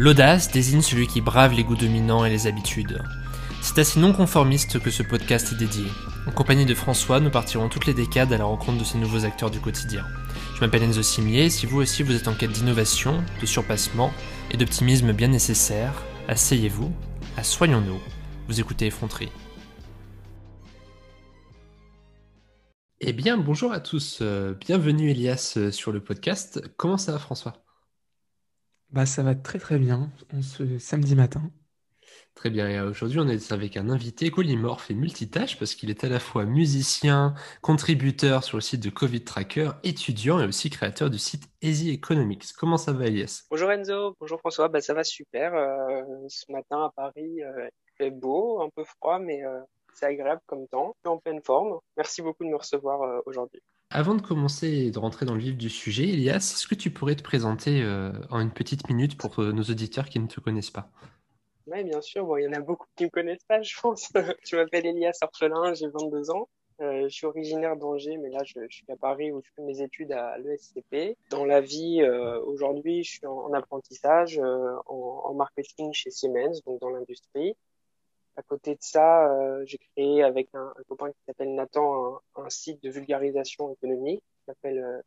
L'audace désigne celui qui brave les goûts dominants et les habitudes. C'est assez non conformiste que ce podcast est dédié. En compagnie de François, nous partirons toutes les décades à la rencontre de ces nouveaux acteurs du quotidien. Je m'appelle Enzo Simier si vous aussi vous êtes en quête d'innovation, de surpassement et d'optimisme bien nécessaire, asseyez-vous, assoyons-nous. Vous écoutez Effronterie. Eh bien, bonjour à tous. Euh, bienvenue Elias euh, sur le podcast. Comment ça va François? Bah, ça va très très bien en ce samedi matin. Très bien. Et aujourd'hui, on est avec un invité polymorphe et multitâche parce qu'il est à la fois musicien, contributeur sur le site de Covid Tracker, étudiant et aussi créateur du site Easy Economics. Comment ça va, Elias? Bonjour Enzo, bonjour François, bah, ça va super. Euh, ce matin à Paris, euh, il fait beau, un peu froid, mais euh, c'est agréable comme temps. Je suis en pleine forme. Merci beaucoup de me recevoir euh, aujourd'hui. Avant de commencer et de rentrer dans le vif du sujet, Elias, est-ce que tu pourrais te présenter euh, en une petite minute pour euh, nos auditeurs qui ne te connaissent pas? Oui, bien sûr. Bon, il y en a beaucoup qui me connaissent pas, je pense. Je m'appelle Elias Orphelin, j'ai 22 ans. Euh, je suis originaire d'Angers, mais là, je, je suis à Paris où je fais mes études à l'ESCP. Dans la vie, euh, aujourd'hui, je suis en, en apprentissage, euh, en, en marketing chez Siemens, donc dans l'industrie. À côté de ça, euh, j'ai créé avec un, copain qui s'appelle Nathan un, site de vulgarisation économique qui s'appelle euh,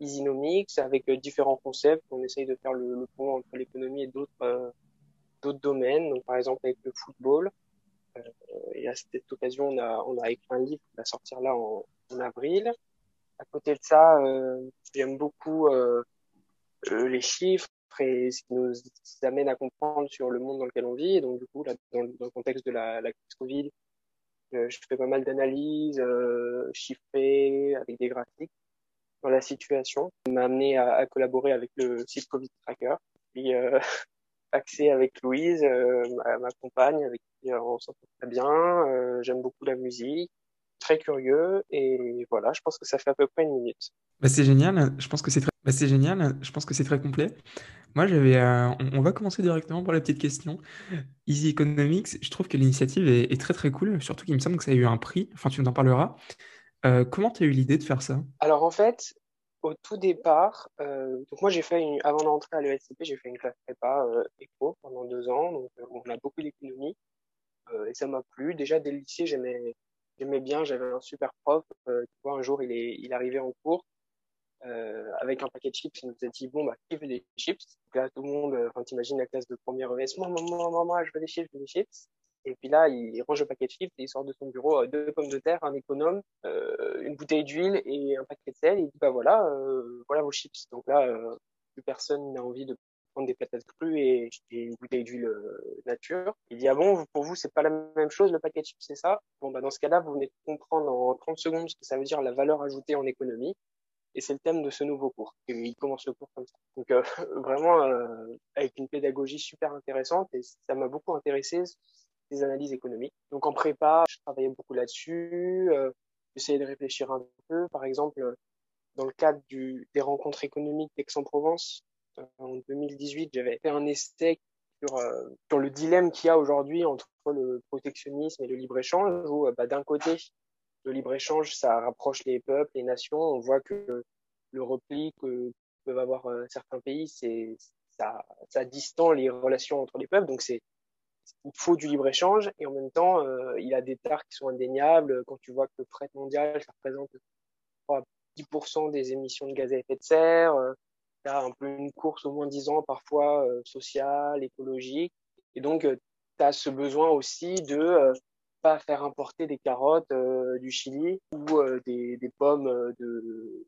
Easynomics avec euh, différents concepts. On essaye de faire le, pont entre l'économie et d'autres euh, d'autres domaines. Donc, par exemple, avec le football. Euh, et à cette occasion, on a, on a écrit un livre qui va sortir là en, en avril. À côté de ça, j'aime beaucoup les chiffres et ce qui nous amène à comprendre sur le monde dans lequel on vit. Et donc, du coup, là, dans, le- contexte de la, la crise Covid, euh, je fais pas mal d'analyses euh, chiffrées avec des graphiques dans la situation. Ça m'a amené à, à collaborer avec le site Covid Tracker. Puis, euh, accès avec Louise, euh, ma, ma compagne, avec qui euh, on s'entend très bien. Euh, j'aime beaucoup la musique, très curieux. Et voilà, je pense que ça fait à peu près une minute. Bah, c'est génial, je pense que c'est très... bah, c'est génial, je pense que c'est très complet. Moi, j'avais, euh, on, on va commencer directement par la petite question. Easy Economics, je trouve que l'initiative est, est très très cool, surtout qu'il me semble que ça a eu un prix, enfin tu nous en parleras. Euh, comment tu as eu l'idée de faire ça? Alors en fait, au tout départ, euh, donc moi j'ai fait une, avant d'entrer à l'ESCP, j'ai fait une classe prépa éco pendant deux ans, donc on a beaucoup d'économie et ça m'a plu. Déjà dès le lycée, j'aimais j'aimais bien, j'avais un super prof. euh, tu vois, un jour il est il arrivé en cours euh, avec un paquet de chips, il nous a dit bon bah qui veut des chips? Donc là tout le monde, euh, enfin t'imagines la classe de première ES, maman maman maman, je veux des chips, je veux des chips. Et puis là, il range le paquet de chips et il sort de son bureau euh, deux pommes de terre, un économe, euh, une bouteille d'huile et un paquet de sel. Et il dit bah voilà, euh, voilà vos chips. Donc là, euh, plus personne n'a envie de des patates crues et, une bouteille d'huile nature. Il dit ah bon, pour vous c'est pas la même chose le paquet de chips, c'est ça? Bon bah dans ce cas-là, vous venez de comprendre en 30 secondes ce que ça veut dire la valeur ajoutée en économie. Et c'est le thème de ce nouveau cours. Et il commence le cours comme ça. Donc euh, vraiment euh, avec une pédagogie super intéressante et ça m'a beaucoup intéressé ces analyses économiques. Donc en prépa, je travaillais beaucoup là-dessus. Euh, J'essayais de réfléchir un peu. Par exemple, dans le cadre des rencontres économiques d'Aix-en-Provence, en 2018, j'avais fait un essai sur, euh, sur le dilemme qu'il y a aujourd'hui entre le protectionnisme et le libre-échange, où euh, bah, d'un côté, le libre-échange, ça rapproche les peuples, les nations. On voit que le repli que peuvent avoir euh, certains pays, ça, ça distend les relations entre les peuples. Donc il faut du libre-échange et en même temps, euh, il a des tares qui sont indéniables. Quand tu vois que le fret mondial, ça représente je crois, 10% des émissions de gaz à effet de serre, un peu une course au moins 10 ans, parfois euh, sociale, écologique. Et donc, euh, tu as ce besoin aussi de euh, pas faire importer des carottes euh, du Chili ou euh, des, des pommes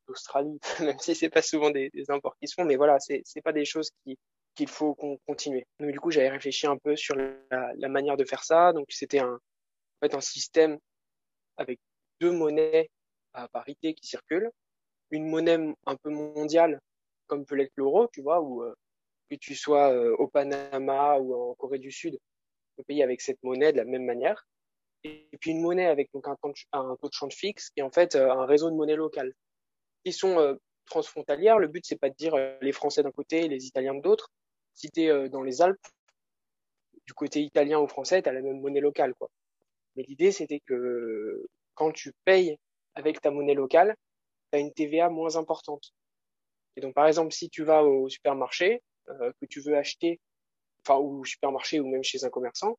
d'Australie, même si c'est pas souvent des, des imports qui se. Mais voilà, c'est pas des choses qui qu'il faut qu'on continue. Donc du coup, j'avais réfléchi un peu sur la, la manière de faire ça. Donc c'était un, en fait, un système avec deux monnaies à parité qui circulent. Une monnaie un peu mondiale, comme peut l'être l'euro, tu vois, où euh, que tu sois euh, au Panama ou en Corée du Sud, peux payer avec cette monnaie de la même manière. Et puis une monnaie avec un taux de, change fixe et en fait euh, un réseau de monnaies locales qui sont transfrontalières. Le but c'est pas de dire les Français d'un côté et les Italiens de l'autre. Si tu es dans les Alpes, du côté italien ou français, tu as la même monnaie locale, quoi. Mais l'idée, c'était que quand tu payes avec ta monnaie locale, tu as une TVA moins importante. Et donc, par exemple, si tu vas au supermarché, euh, que tu veux acheter enfin au supermarché ou même chez un commerçant,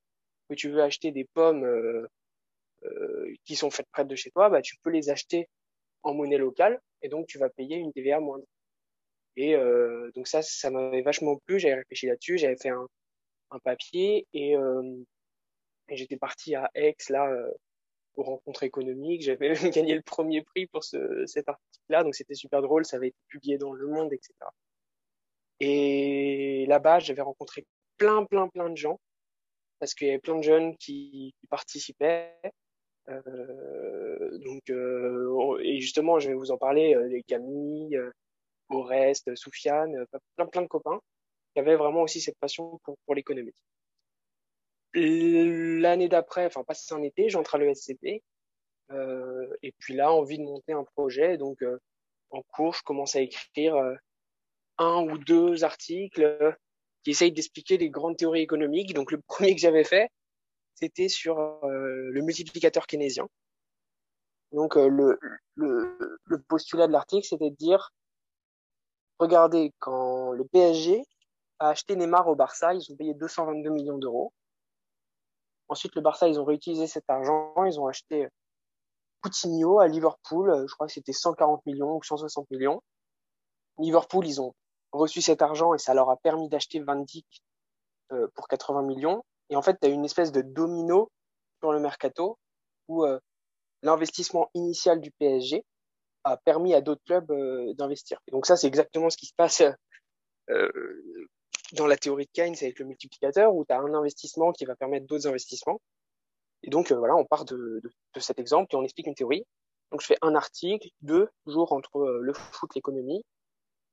que tu veux acheter des pommes qui sont faites près de chez toi, bah tu peux les acheter en monnaie locale et donc tu vas payer une TVA moindre. Et donc ça, ça m'avait vachement plu. J'avais réfléchi là-dessus, j'avais fait un, un papier et, et j'étais parti à Aix là aux rencontres économiques. J'avais même gagné le premier prix pour ce, cet donc c'était super drôle. Ça avait été publié dans Le Monde, etc. Et là-bas, j'avais rencontré plein, plein, plein de gens parce qu'il y avait plein de jeunes qui, participaient. Euh, donc, euh, et justement, je vais vous en parler, euh, les Camille, Oreste, Soufiane, plein, plein de copains qui avaient vraiment aussi cette passion pour, pour l'économie. L'année d'après, enfin passé un été, j'entre à l'ESCP. Euh, et puis là, envie de monter un projet. Donc euh, en cours, je commence à écrire euh, un ou deux articles qui essayent d'expliquer les grandes théories économiques. Donc le premier que j'avais fait, c'était sur le multiplicateur keynésien. Donc le, le, le postulat de l'article, c'était de dire, regardez, quand le PSG a acheté Neymar au Barça, ils ont payé 222 millions d'euros. Ensuite, le Barça, ils ont réutilisé cet argent, ils ont acheté Coutinho à Liverpool, je crois que c'était 140 millions ou 160 millions. Liverpool, ils ont reçu cet argent et ça leur a permis d'acheter Van Dijk euh, pour 80 millions. Et en fait, tu as une espèce de domino sur le mercato où euh, l'investissement initial du PSG a permis à d'autres clubs euh, d'investir. donc ça, c'est exactement ce qui se passe dans la théorie de Keynes avec le multiplicateur, où tu as un investissement qui va permettre d'autres investissements. Et donc, euh, voilà, on part de, de, de, cet exemple et on explique une théorie. Donc, je fais un article, deux jours entre euh, le foot, l'économie.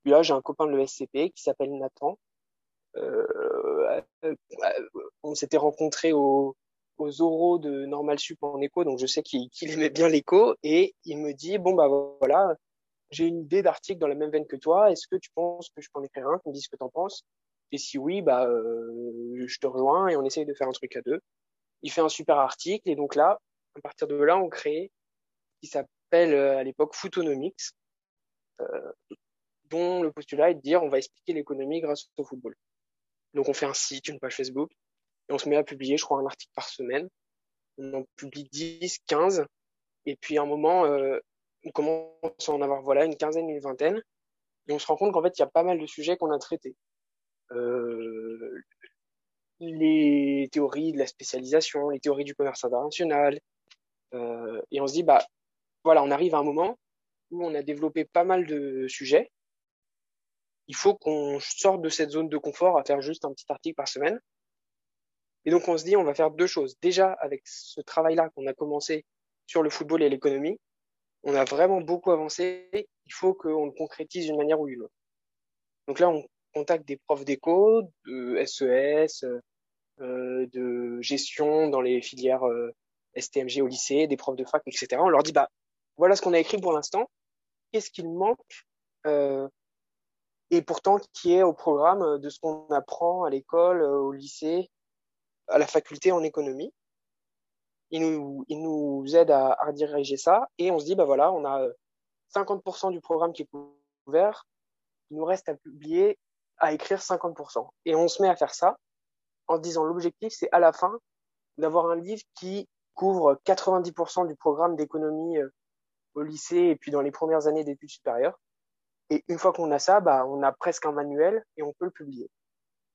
Puis là, j'ai un copain de l'ESCP qui s'appelle Nathan. Euh, on s'était rencontrés au, aux oraux de Normal Sup en écho, donc je sais qu'il qu aimait bien l'écho, et il me dit, bon, bah voilà, j'ai une idée d'article dans la même veine que toi, est-ce que tu penses que je peux en écrire un, tu me ce que t'en penses et si oui, bah, euh, je te rejoins et on essaye de faire un truc à deux. Il fait un super article et donc là, à partir de là, on crée qui s'appelle euh, à l'époque Footonomics, euh, dont le postulat est de dire on va expliquer l'économie grâce au football. Donc on fait un site, une page Facebook et on se met à publier, je crois, un article par semaine. On en publie 10, 15 et puis à un moment, euh, on commence à en avoir voilà une quinzaine, une vingtaine et on se rend compte qu'en fait il y a pas mal de sujets qu'on a traités les théories de la spécialisation, les théories du commerce international. Euh, et on se dit, bah, voilà, on arrive à un moment où on a développé pas mal de sujets. Il faut qu'on sorte de cette zone de confort à faire juste un petit article par semaine. Et donc on se dit, on va faire deux choses. Déjà, avec ce travail-là qu'on a commencé sur le football et l'économie, on a vraiment beaucoup avancé. Il faut qu'on le concrétise d'une manière ou d'une autre. Donc là, on contact des profs d'éco, de SES, euh, de gestion dans les filières euh, STMG au lycée, des profs de fac, etc. On leur dit bah voilà ce qu'on a écrit pour l'instant. Qu'est-ce qu'il manque euh, et pourtant qui est au programme de ce qu'on apprend à l'école, au lycée, à la faculté en économie. Ils nous, ils nous aident à, à diriger ça et on se dit bah voilà on a 50% du programme qui est couvert. Il nous reste à publier à écrire 50%. Et on se met à faire ça en se disant l'objectif, c'est à la fin d'avoir un livre qui couvre 90% du programme d'économie euh, au lycée et puis dans les premières années d'études supérieures. Et une fois qu'on a ça, bah, on a presque un manuel et on peut le publier.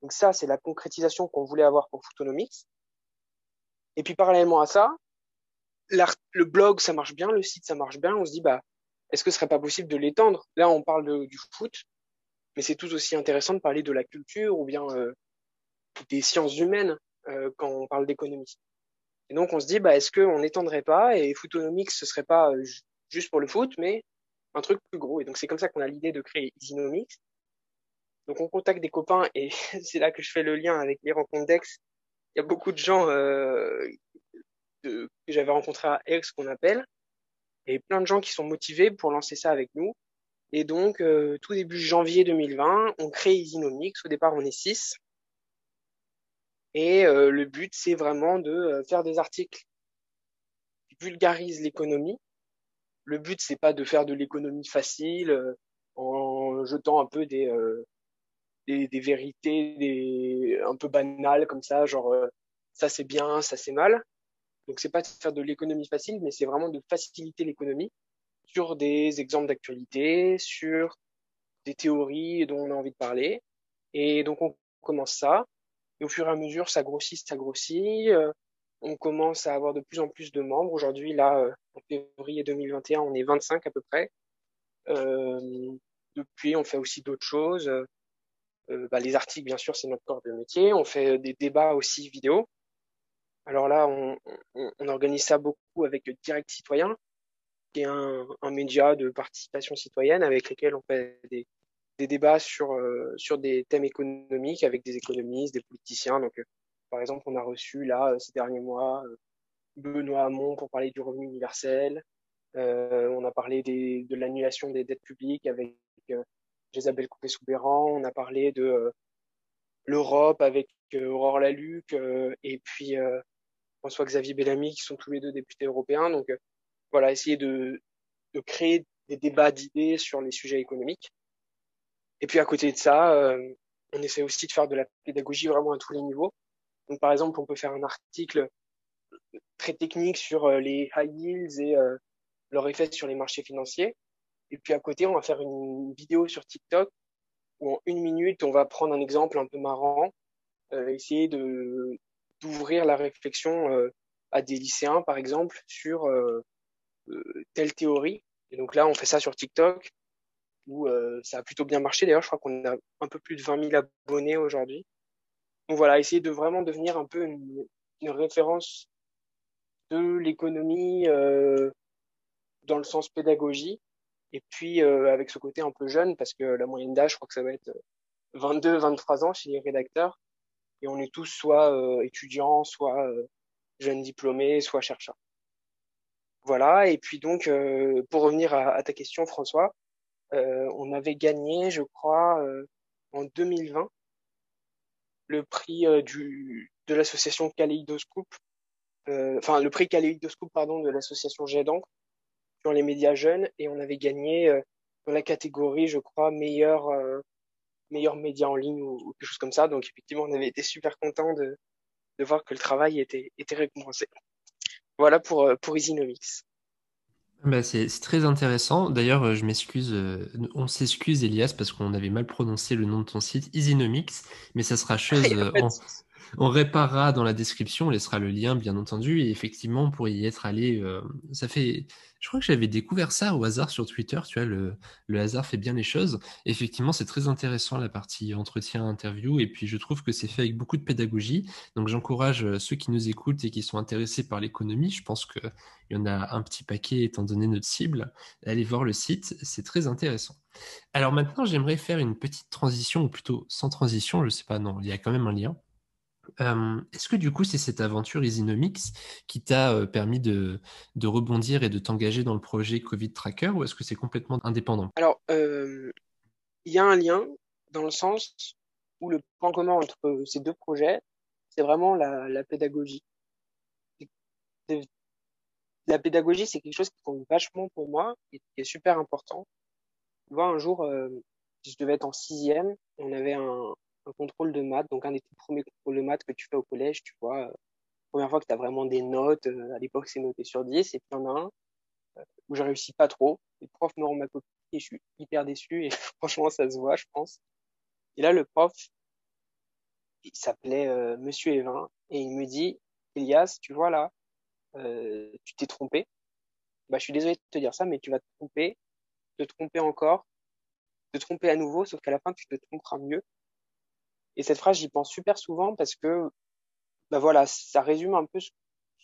Donc ça, c'est la concrétisation qu'on voulait avoir pour Footonomics. Et puis parallèlement à ça, le blog, ça marche bien, le site, ça marche bien. On se dit, bah, est-ce que ce serait pas possible de l'étendre? Là, on parle du foot, mais c'est tout aussi intéressant de parler de la culture ou bien euh, des sciences humaines euh, quand on parle d'économie. Et donc on se dit, bah, est-ce qu'on n'étendrait pas et Footonomics, ce serait pas euh, juste pour le foot, mais un truc plus gros. Et donc c'est comme ça qu'on a l'idée de créer Easynomics. Donc on contacte des copains et c'est là que je fais le lien avec les rencontres d'Aix. Il y a beaucoup de gens euh, que j'avais rencontrés à Aix qu'on appelle et plein de gens qui sont motivés pour lancer ça avec nous. Et donc, euh, tout début janvier 2020, on crée Easynomics. Au départ, on est six. Et euh, le but, c'est vraiment de euh, faire des articles qui vulgarisent l'économie. Le but, c'est pas de faire de l'économie facile euh, en jetant un peu des, des, des vérités des, un peu banales comme ça, genre ça c'est bien, ça c'est mal. Donc c'est pas de faire de l'économie facile, mais c'est vraiment de faciliter l'économie sur des exemples d'actualité, sur des théories dont on a envie de parler. Et donc on commence ça. Et au fur et à mesure, ça grossit, ça grossit. Euh, on commence à avoir de plus en plus de membres. Aujourd'hui, là, euh, en février 2021, on est 25 à peu près. Euh, depuis, on fait aussi d'autres choses. Bah, les articles, bien sûr, c'est notre corps de métier. On fait des débats aussi vidéo. Alors là, on organise ça beaucoup avec Direct Citoyen, qui est un, un, média de participation citoyenne avec lequel on fait des, des débats sur, euh, sur des thèmes économiques avec des économistes, des politiciens. Donc, euh, par exemple, on a reçu là, euh, ces derniers mois, Benoît Hamon pour parler du revenu universel. on a parlé des, de l'annulation des dettes publiques avec Isabelle Coupé-Soubéran. On a parlé de l'Europe avec Aurore Laluc et puis François-Xavier Bellamy qui sont tous les deux députés européens. Donc, voilà, essayer de, de créer des débats d'idées sur les sujets économiques. Et puis à côté de ça, euh, on essaie aussi de faire de la pédagogie vraiment à tous les niveaux. Donc par exemple, on peut faire un article très technique sur euh, les high yields et euh, leur effet sur les marchés financiers. Et puis à côté, on va faire une vidéo sur TikTok où en une minute, on va prendre un exemple un peu marrant, euh, essayer de d'ouvrir la réflexion à des lycéens, par exemple, sur euh, telle théorie. Et donc là, on fait ça sur TikTok, où euh, ça a plutôt bien marché. D'ailleurs, je crois qu'on a un peu plus de 20 000 abonnés aujourd'hui. Donc voilà, essayer de vraiment devenir un peu une, référence de l'économie euh, dans le sens pédagogie. Et puis euh, avec ce côté un peu jeune, parce que la moyenne d'âge, je crois que ça va être 22, 23 ans chez les rédacteurs. Et on est tous soit étudiants, soit jeunes diplômés, soit chercheurs. Voilà, et puis donc, euh, pour revenir à, ta question, François, euh, on avait gagné, je crois, euh, en 2020, le prix euh, du, de l'association Kaleidoscope, enfin le prix Kaleidoscope, pardon, de l'association sur les médias jeunes, et on avait gagné dans la catégorie, je crois, meilleur meilleur média en ligne ou, ou, quelque chose comme ça. Donc effectivement, on avait été super content de, de voir que le travail était, était récompensé. Voilà pour, euh, pour Isinomix. Bah c'est très intéressant. D'ailleurs, euh, je m'excuse, euh, on s'excuse Elias parce qu'on avait mal prononcé le nom de ton site, Isinomix, mais ça sera chose. on, on, réparera dans la description, on laissera le lien bien entendu, et effectivement, pour y être allé, euh, ça fait. Je crois que j'avais découvert ça au hasard sur Twitter, tu vois, le, hasard fait bien les choses. effectivement, c'est très intéressant la partie entretien, interview, et puis je trouve que c'est fait avec beaucoup de pédagogie. Donc j'encourage euh, ceux qui nous écoutent et qui sont intéressés par l'économie, je pense qu'il y en a un petit paquet étant donné notre cible, allez voir le site, c'est très intéressant. Alors maintenant, j'aimerais faire une petite transition, ou plutôt sans transition, je sais pas, non, il y a quand même un lien. Euh, Est-ce que du coup, c'est cette aventure Isinomix qui t'a euh, permis de, rebondir et de t'engager dans le projet Covid Tracker ou est-ce que c'est complètement indépendant? Alors, il euh, y a un lien dans le sens où le point commun entre ces deux projets, c'est vraiment la, pédagogie. La pédagogie, c'est quelque chose qui compte vachement pour moi et qui est super important. Tu vois, un jour, je devais être en sixième, on avait un, un contrôle de maths, donc un des premiers contrôles de maths que tu fais au collège, tu vois. Euh, première fois que tu as vraiment des notes, euh, à l'époque c'est noté sur 10, et puis il y en a un euh, où je réussis pas trop. Le prof me rend ma copie et je suis hyper déçu, et franchement ça se voit, je pense. Et là, le prof, il s'appelait euh, Monsieur Evin, et il me dit, Elias, tu vois là, euh, tu t'es trompé. Bah, je suis désolé de te dire ça, mais tu vas te tromper, te tromper encore, te tromper à nouveau, sauf qu'à la fin, tu te tromperas mieux. Et cette phrase, j'y pense super souvent parce que, bah voilà, ça résume un peu ce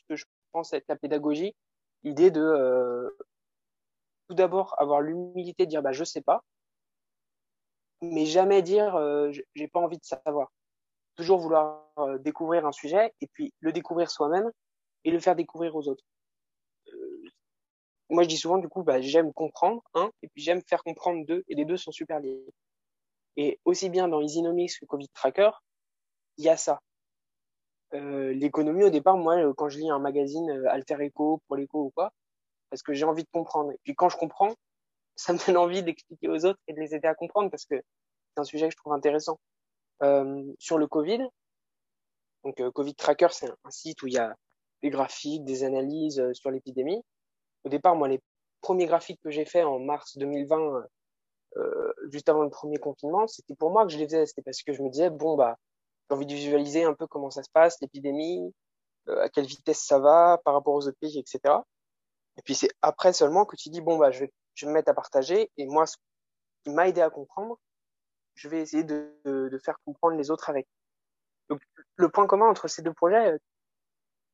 que je pense être la pédagogie. L'idée de euh, tout d'abord avoir l'humilité de dire bah je sais pas, mais jamais dire euh, j'ai pas envie de savoir. Toujours vouloir euh, découvrir un sujet et puis le découvrir soi-même et le faire découvrir aux autres. Moi, je dis souvent du coup, bah j'aime comprendre un et puis j'aime faire comprendre deux et les deux sont super liés. Et aussi bien dans Isinomix que Covid Tracker, il y a ça. Euh, l'économie, au départ, moi, euh, quand je lis un magazine euh, Alter Eco, pour l'éco ou quoi, parce que j'ai envie de comprendre. Et puis quand je comprends, ça me donne envie d'expliquer aux autres et de les aider à comprendre parce que c'est un sujet que je trouve intéressant. Sur le Covid, donc Covid Tracker, c'est un, site où il y a des graphiques, des analyses sur l'épidémie. Au départ, moi, les premiers graphiques que j'ai faits en mars 2020, euh, juste avant le premier confinement, c'était pour moi que je les faisais. C'était parce que je me disais, bon, bah, j'ai envie de visualiser un peu comment ça se passe, l'épidémie, euh, à quelle vitesse ça va par rapport aux autres pays, etc. Et puis c'est après seulement que tu dis, bon, bah, je vais, je vais me mettre à partager. Et moi, ce qui m'a aidé à comprendre, je vais essayer de, faire comprendre les autres avec. Donc, le point commun entre ces deux projets, euh,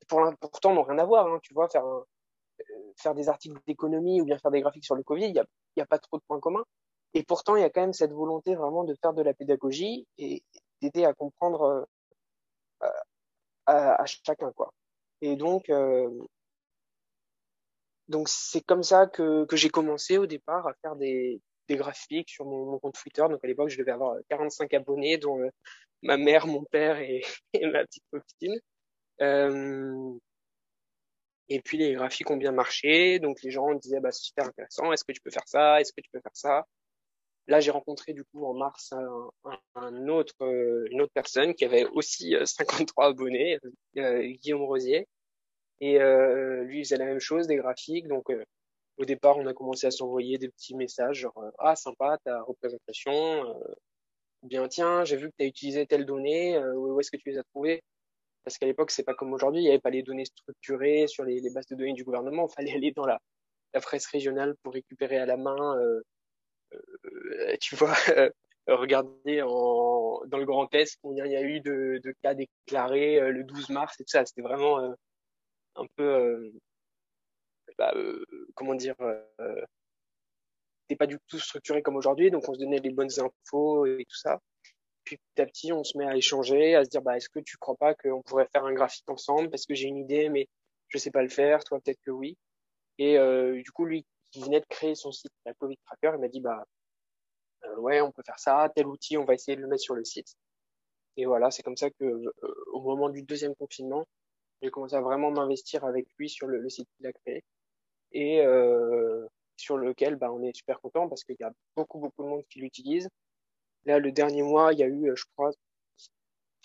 pour, pourtant, n'ont rien à voir. Hein, tu vois, faire, euh, des articles d'économie ou bien faire des graphiques sur le Covid, il n'y y a pas trop de points communs. Et pourtant, il y a quand même cette volonté vraiment de faire de la pédagogie et d'aider à comprendre euh, à, à, chacun, quoi. Et donc, euh, donc c'est comme ça que, que j'ai commencé au départ à faire des, des graphiques sur mon, compte Twitter. Donc à l'époque, je devais avoir 45 abonnés, dont euh, ma mère, mon père et, et ma petite copine. Euh, et puis les graphiques ont bien marché, donc les gens disaient bah c'est super intéressant. Est-ce que tu peux faire ça? Est-ce que tu peux faire ça? Là, j'ai rencontré du coup en mars un, un autre, euh, une autre personne qui avait aussi 53 abonnés, euh, Guillaume Rosier, et euh, lui il faisait la même chose, des graphiques. Donc au départ, on a commencé à s'envoyer des petits messages genre ah sympa ta représentation, bien tiens j'ai vu que tu as utilisé telle donnée, où est-ce que tu les as trouvées? Parce qu'à l'époque, c'est pas comme aujourd'hui, il n'y avait pas les données structurées sur les, les, bases de données du gouvernement. Il fallait aller dans la, la presse régionale pour récupérer à la main, euh, euh, tu vois, regarder en, dans le Grand Est combien il y a eu de, cas déclarés euh, le 12 mars et tout ça. C'était vraiment euh, un peu, bah, comment dire, c'était pas du tout structuré comme aujourd'hui, donc on se donnait les bonnes infos et tout ça. Puis petit à petit, on se met à échanger, à se dire, bah, est-ce que tu crois pas qu'on pourrait faire un graphique ensemble? Parce que j'ai une idée, mais je sais pas le faire, toi peut-être que oui. Et euh, du coup, lui qui venait de créer son site, la Covid Tracker, il m'a dit, bah, euh, ouais, on peut faire ça, tel outil, on va essayer de le mettre sur le site. Et voilà, c'est comme ça que euh, au moment du deuxième confinement, j'ai commencé à vraiment m'investir avec lui sur le, site qu'il a créé et euh, sur lequel bah, on est super content parce qu'il y a beaucoup beaucoup de monde qui l'utilise. Là, le dernier mois, il y a eu, je crois,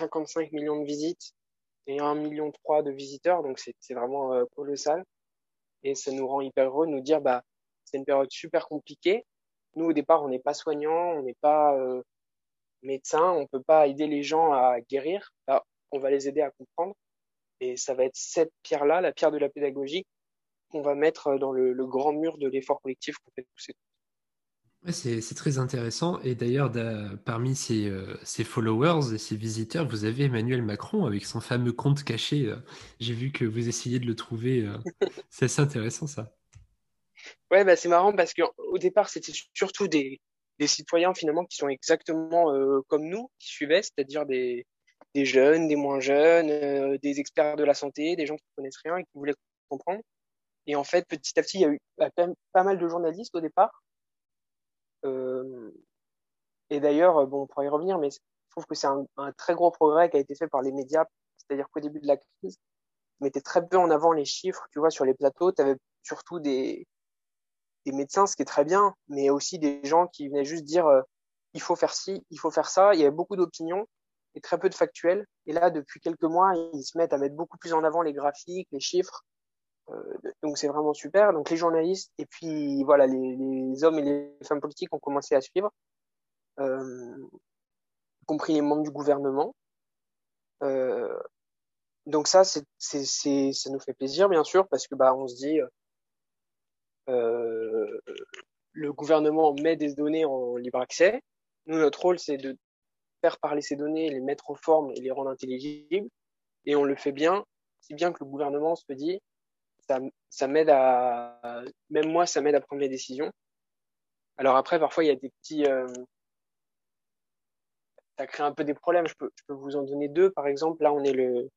55 millions de visites et 1 million 3 de visiteurs, donc c'est vraiment euh, colossal. Et ça nous rend hyper heureux de nous dire, bah, c'est une période super compliquée. Nous, au départ, on n'est pas soignants, on n'est pas euh, médecins, on peut pas aider les gens à guérir. Là, on va les aider à comprendre. Et ça va être cette pierre-là, la pierre de la pédagogie, qu'on va mettre dans le, le grand mur de l'effort collectif qu'on fait Ouais, c'est très intéressant. Et d'ailleurs, parmi ces, euh, followers et ces visiteurs, vous avez Emmanuel Macron avec son fameux compte caché. Euh. J'ai vu que vous essayez de le trouver. Euh. c'est assez intéressant, ça. Ouais, bah, c'est marrant parce qu'au départ, c'était surtout des, des, citoyens finalement qui sont exactement comme nous, qui suivaient, c'est-à-dire des, des, jeunes, des moins jeunes, des experts de la santé, des gens qui ne connaissent rien et qui voulaient comprendre. Et en fait, petit à petit, il y a eu bah, pas mal de journalistes au départ euh, et d'ailleurs, bon, on pourrait y revenir, mais je trouve que c'est un, un, très gros progrès qui a été fait par les médias. C'est-à-dire qu'au début de la crise, on mettait très peu en avant les chiffres. Tu vois, sur les plateaux, tu avais surtout des, des médecins, ce qui est très bien, mais aussi des gens qui venaient juste dire euh, il faut faire ci, il faut faire ça. Il y avait beaucoup d'opinions et très peu de factuels. Et là, depuis quelques mois, ils se mettent à mettre beaucoup plus en avant les graphiques, les chiffres. Euh, donc c'est vraiment super. Donc les journalistes et puis voilà les, hommes et les femmes politiques ont commencé à suivre, euh, y compris les membres du gouvernement. Donc ça c'est ça nous fait plaisir bien sûr parce que bah on se dit le gouvernement met des données en libre accès. Nous notre rôle c'est de faire parler ces données, les mettre en forme et les rendre intelligibles. Et on le fait bien, si bien que le gouvernement se dit ça, m'aide à, même moi, ça m'aide à prendre les décisions. Alors après, parfois, il y a des petits, euh, ça crée un peu des problèmes. Je peux, je peux vous en donner deux. Par exemple, là, on est le,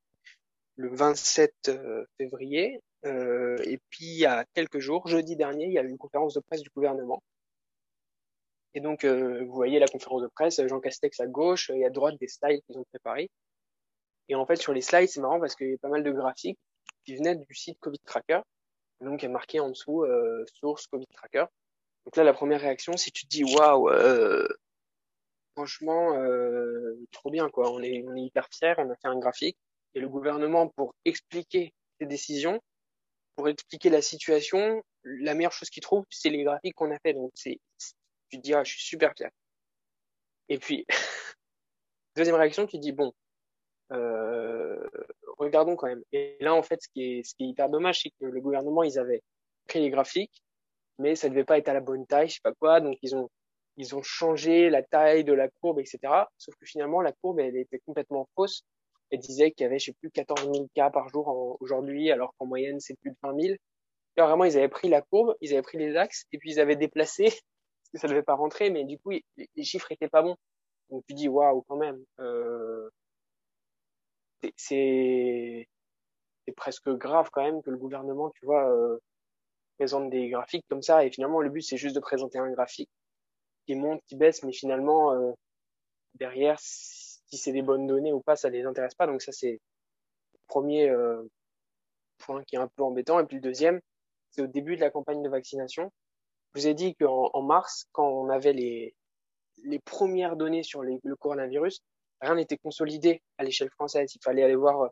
le 27 euh, février. Euh, et puis, il y a quelques jours, jeudi dernier, il y a eu une conférence de presse du gouvernement. Et donc, euh, vous voyez la conférence de presse, Jean Castex à gauche, et à droite des slides qu'ils ont préparés. Et en fait, sur les slides, c'est marrant parce qu'il y a pas mal de graphiques qui venait du site Covid Tracker. Donc, il y a marqué en dessous euh, source Covid Tracker. Donc là, la première réaction, si tu te dis waouh, euh, franchement, euh, trop bien, quoi. On est, on est hyper fiers, on a fait un graphique. Et le gouvernement, pour expliquer ses décisions, pour expliquer la situation, la meilleure chose qu'il trouve, c'est les graphiques qu'on a fait. Donc, c'est, tu te dis, ah, je suis super fier. Et puis, deuxième réaction, tu dis, bon, euh, regardons quand même. Et là, en fait, ce qui est, ce qui est hyper dommage, c'est que le gouvernement, ils avaient pris les graphiques, mais ça devait pas être à la bonne taille, je sais pas quoi. Donc, ils ont, ils ont changé la taille de la courbe, etc. Sauf que finalement, la courbe, elle était complètement fausse. Elle disait qu'il y avait, je sais plus, 14 000 cas par jour aujourd'hui, alors qu'en moyenne, c'est plus de 20 000. Alors, vraiment, ils avaient pris la courbe, ils avaient pris les axes, et puis ils avaient déplacé, parce que ça devait pas rentrer, mais du coup, les chiffres étaient pas bons. Donc, tu dis, waouh, quand même. Euh, c'est c'est presque grave quand même que le gouvernement, tu vois, euh, présente des graphiques comme ça. Et finalement, le but, c'est juste de présenter un graphique qui monte, qui baisse, mais finalement, euh, derrière, si c'est des bonnes données ou pas, ça les intéresse pas. Donc ça, c'est le premier euh, point qui est un peu embêtant. Et puis le deuxième, c'est au début de la campagne de vaccination. Je vous ai dit qu'en en mars, quand on avait les, premières données sur le coronavirus, rien n'était consolidé à l'échelle française. Il fallait aller voir euh,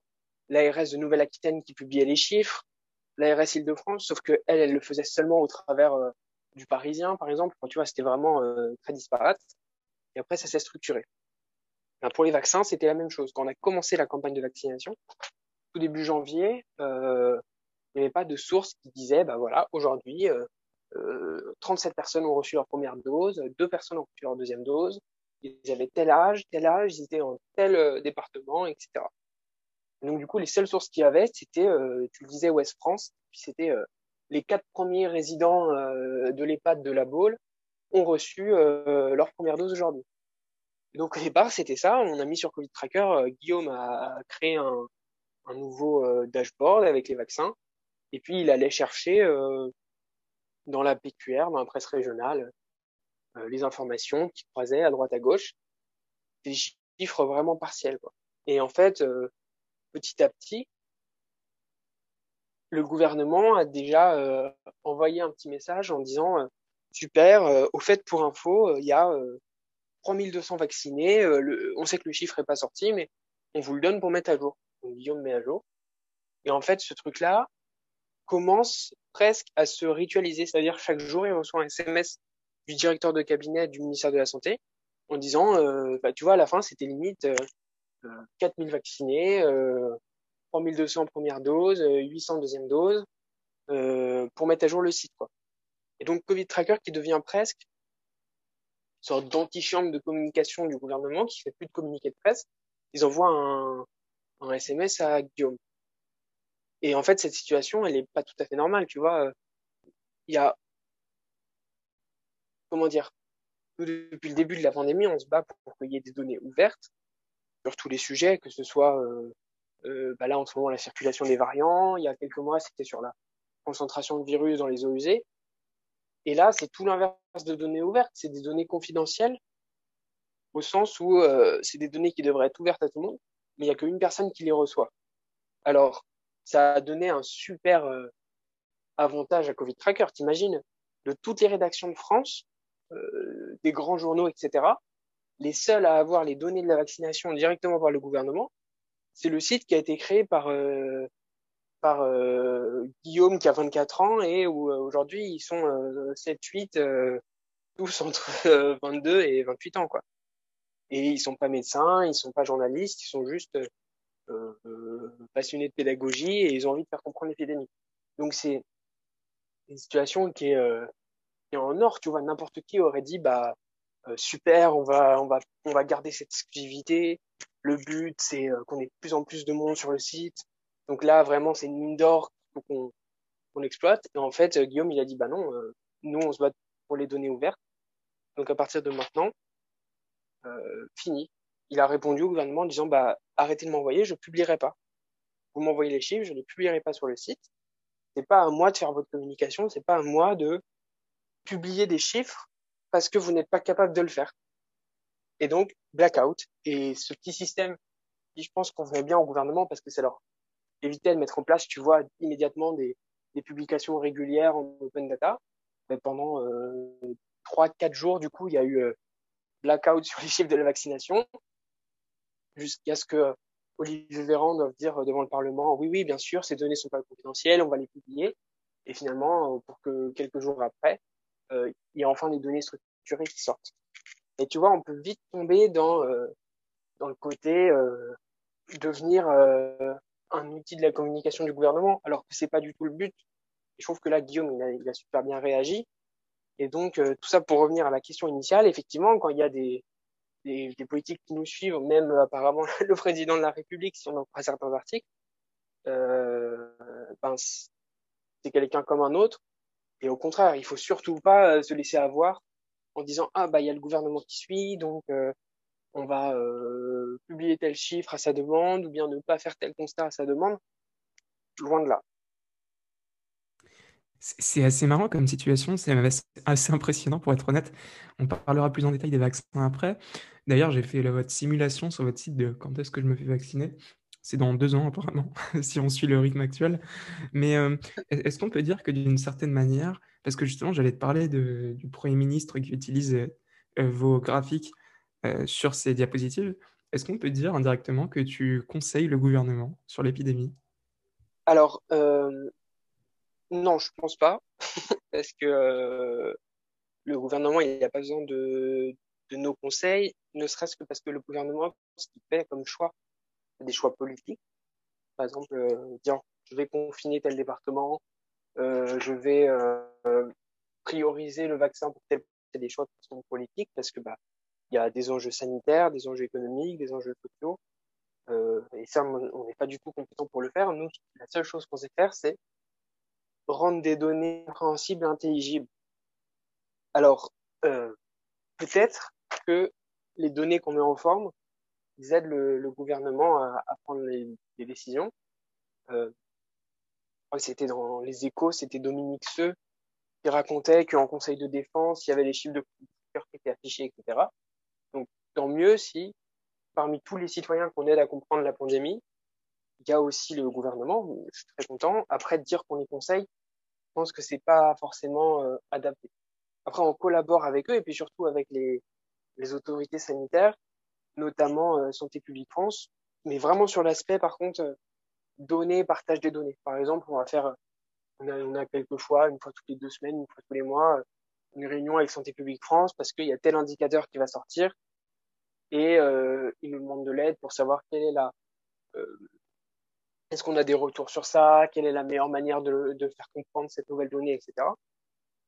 l'ARS de Nouvelle-Aquitaine qui publiait les chiffres, l'ARS Île-de-France, sauf que elle, elle le faisait seulement au travers euh, du Parisien, par exemple. Quand tu vois, c'était vraiment très disparate. Et après, ça s'est structuré. Ben, pour les vaccins, c'était la même chose. Quand on a commencé la campagne de vaccination, tout début janvier, euh, il n'y avait pas de source qui disait, bah voilà, aujourd'hui, euh, 37 personnes ont reçu leur première dose, deux personnes ont reçu leur deuxième dose, ils avaient tel âge, tel âge, ils étaient en tel euh, département, etc. Donc du coup, les seules sources qu'il y avait, c'était, euh, tu le disais, Ouest France, puis c'était euh, les quatre premiers résidents de l'EHPAD de la Baule ont reçu leur première dose aujourd'hui. Donc au départ, c'était ça. On a mis sur Covid Tracker, Guillaume a créé un, un nouveau dashboard avec les vaccins, et puis il allait chercher dans la PQR, dans la presse régionale, euh, les informations qui croisaient à droite à gauche, des chiffres vraiment partiels. Quoi. Et en fait, euh, petit à petit, le gouvernement a déjà euh, envoyé un petit message en disant super, au fait pour info, il y a 3200 vaccinés, on sait que le chiffre est pas sorti, mais on vous le donne pour mettre à jour. Donc Guillaume met à jour. Et en fait, ce truc-là commence presque à se ritualiser, c'est-à-dire chaque jour il reçoit un SMS du directeur de cabinet du ministère de la Santé en disant, euh, bah, tu vois, à la fin, c'était limite euh, 4000 euh, vaccinés, euh, 3200 première dose, 800 euh, deuxième dose, euh, pour mettre à jour le site. Quoi. Et donc, Covid Tracker qui devient presque sorte d'antichambre de communication du gouvernement qui fait plus de communiqué de presse. Ils envoient un, un SMS à Guillaume. Et en fait, cette situation, elle est pas tout à fait normale, tu vois. Il y a comment dire, depuis le début de la pandémie, on se bat pour qu'il y ait des données ouvertes sur tous les sujets, que ce soit euh, euh, bah là en ce moment la circulation des variants, il y a quelques mois c'était sur la concentration de virus dans les eaux usées, et là c'est tout l'inverse de données ouvertes, c'est des données confidentielles au sens où euh, c'est des données qui devraient être ouvertes à tout le monde, mais il y a qu'une personne qui les reçoit. Alors ça a donné un super euh, avantage à Covid Tracker. T'imagines, de toutes les rédactions de France, euh, des grands journaux, etc., les seuls à avoir les données de la vaccination directement par le gouvernement, c'est le site qui a été créé par par euh, Guillaume qui a 24 ans et où aujourd'hui ils sont 7 8 tous entre 22 et 28 ans quoi. Et ils sont pas médecins, ils sont pas journalistes, ils sont juste passionnés de pédagogie et ils ont envie de faire comprendre l'épidémie. Donc c'est une situation qui est et en or, tu vois, n'importe qui aurait dit, bah, euh, super, on va, on va, on va garder cette exclusivité. Le but, c'est euh, qu'on ait de plus en plus de monde sur le site. Donc là, vraiment, c'est une mine d'or qu'on qu'on exploite. Et en fait, Guillaume, il a dit, bah non, euh, nous, on se bat pour les données ouvertes. Donc à partir de maintenant, fini. Il a répondu au gouvernement en disant, bah, arrêtez de m'envoyer, je publierai pas. Vous m'envoyez les chiffres, je ne publierai pas sur le site. C'est pas à moi de faire votre communication, c'est pas à moi de publier des chiffres parce que vous n'êtes pas capable de le faire. Et donc, blackout. Et ce petit système je pense, convenait bien au gouvernement parce que ça leur évitait de mettre en place, tu vois, immédiatement des, des publications régulières en open data. Mais pendant euh, trois, quatre jours, du coup, il y a eu euh, blackout sur les chiffres de la vaccination, jusqu'à ce que Olivier Véran doive dire devant le Parlement, oui, oui, bien sûr, ces données sont pas confidentielles, on va les publier. Et finalement, pour que quelques jours après, il y a enfin des données structurées qui sortent. Et tu vois, on peut vite tomber dans dans le côté devenir un outil de la communication du gouvernement, alors que c'est pas du tout le but. Et je trouve que là, Guillaume, il a, il a super bien réagi. Et donc, euh, tout ça pour revenir à la question initiale, effectivement, quand il y a des, des, des politiques qui nous suivent, même euh, apparemment le président de la République, si on en croit certains articles, euh, ben, c'est quelqu'un comme un autre. Et au contraire, il faut surtout pas euh, se laisser avoir en disant ah bah il y a le gouvernement qui suit, donc on va publier tel chiffre à sa demande ou bien ne pas faire tel constat à sa demande. Loin de là. C'est assez marrant comme situation, c'est assez impressionnant pour être honnête. On parlera plus en détail des vaccins après. D'ailleurs, j'ai fait votre simulation sur votre site de quand est-ce que je me fais vacciner. C'est dans deux ans apparemment, si on suit le rythme actuel. Mais euh, est-ce qu'on peut dire que d'une certaine manière, parce que justement j'allais te parler du Premier ministre qui utilise euh, vos graphiques euh, sur ces diapositives, est-ce qu'on peut dire indirectement que tu conseilles le gouvernement sur l'épidémie? Alors, non, je pense pas, parce que euh, le gouvernement, il n'a pas besoin de, nos conseils, ne serait-ce que parce que le gouvernement, ce qu'il fait comme choix, des choix politiques. Par exemple, euh, dire je vais confiner tel département, euh, je vais euh, prioriser le vaccin pour tel, c'est des choix qui sont politiques parce que bah il y a des enjeux sanitaires, des enjeux économiques, des enjeux sociaux. Euh, et ça, on n'est pas du tout compétent pour le faire. Nous, la seule chose qu'on sait faire, c'est rendre des données compréhensibles et intelligibles. Alors, euh, peut-être que les données qu'on met en forme, ils aident le, le gouvernement à, à prendre les, les décisions. Euh, c'était dans les échos, c'était Dominique Seux qui racontait qu'en conseil de défense, il y avait les chiffres de qui étaient affichés, etc. Tant mieux si, parmi tous les citoyens qu'on aide à comprendre la pandémie, il y a aussi le gouvernement, je suis très content. Après, dire qu'on les conseille, je pense que c'est pas forcément euh, adapté. Après, on collabore avec eux et puis surtout avec les, les autorités sanitaires, notamment euh, Santé publique France, mais vraiment sur l'aspect, par contre, euh, données, partage des données. Par exemple, on va faire, on a, on a quelques fois, une fois toutes les deux semaines, une fois tous les mois, une réunion avec Santé publique France parce qu'il y a tel indicateur qui va sortir et euh, ils nous demandent de l'aide pour savoir quelle est la euh, est-ce qu'on a des retours sur ça Quelle est la meilleure manière de, de faire comprendre cette nouvelle donnée, etc.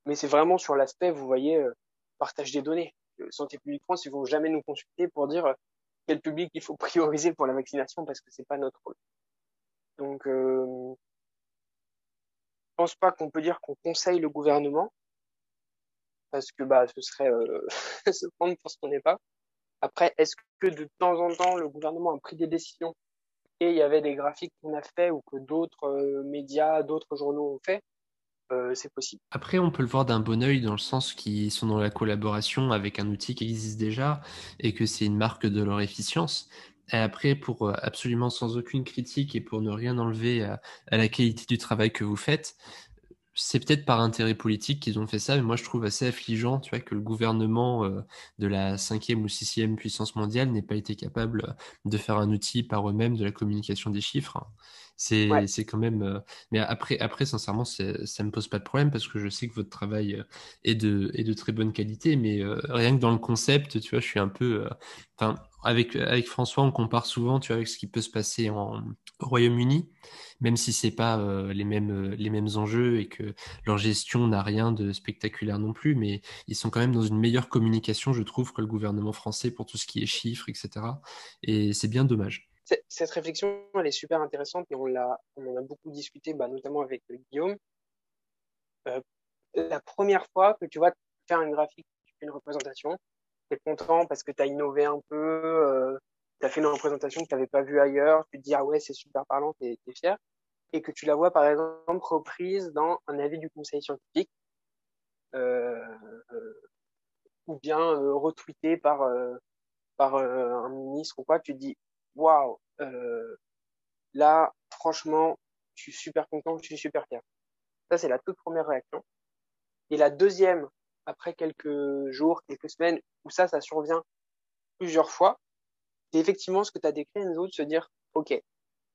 Mais c'est vraiment sur l'aspect, vous voyez, euh, partage des données. Santé publique France, ils vont jamais nous consulter pour dire euh, quel public il faut prioriser pour la vaccination parce que c'est pas notre rôle. Donc, euh, je pense pas qu'on peut dire qu'on conseille le gouvernement parce que bah ce serait euh, se prendre pour ce qu'on n'est pas. Après, est-ce que de temps en temps le gouvernement a pris des décisions il y avait des graphiques qu'on a fait ou que d'autres euh, médias, d'autres journaux ont fait, euh, c'est possible. Après, on peut le voir d'un bon oeil dans le sens qu'ils sont dans la collaboration avec un outil qui existe déjà et que c'est une marque de leur efficience. Et après, pour euh, absolument sans aucune critique et pour ne rien enlever à la qualité du travail que vous faites, c'est peut-être par intérêt politique qu'ils ont fait ça, mais moi je trouve assez affligeant, tu vois, que le gouvernement euh, de la cinquième ou sixième puissance mondiale n'ait pas été capable de faire un outil par eux-mêmes de la communication des chiffres. C'est Ouais. c'est quand même. euh, Mais après, après sincèrement, ça me pose pas de problème parce que je sais que votre travail euh, est de, est de très bonne qualité, mais euh, rien que dans le concept, tu vois, je suis un peu. euh, Enfin, avec, François, on compare souvent, tu vois, avec ce qui peut se passer en, au Royaume-Uni même si c'est pas euh, les mêmes euh, les mêmes enjeux et que leur gestion n'a rien de spectaculaire non plus, mais ils sont quand même dans une meilleure communication, je trouve, que le gouvernement français pour tout ce qui est chiffres, etc. Et c'est bien dommage. Cette réflexion, elle est super intéressante et on l'a, on en a beaucoup discuté, bah, notamment avec euh, Guillaume. La première fois que tu vas faire une graphique, une représentation, content parce que tu as innové un peu, euh, tu as fait une représentation que tu n'avais pas vue ailleurs, tu te dis ah ouais c'est super parlant, tu es, fier, et que tu la vois par exemple reprise dans un avis du conseil scientifique, euh, euh, ou bien euh, retweeté par, par un ministre ou quoi, tu te dis waouh, là franchement je suis super content, je suis super fier. Ça c'est la toute première réaction. Et la deuxième après quelques jours, quelques semaines, où ça, ça survient plusieurs fois, c'est effectivement ce que tu as décrit, Enzo, de se dire, OK,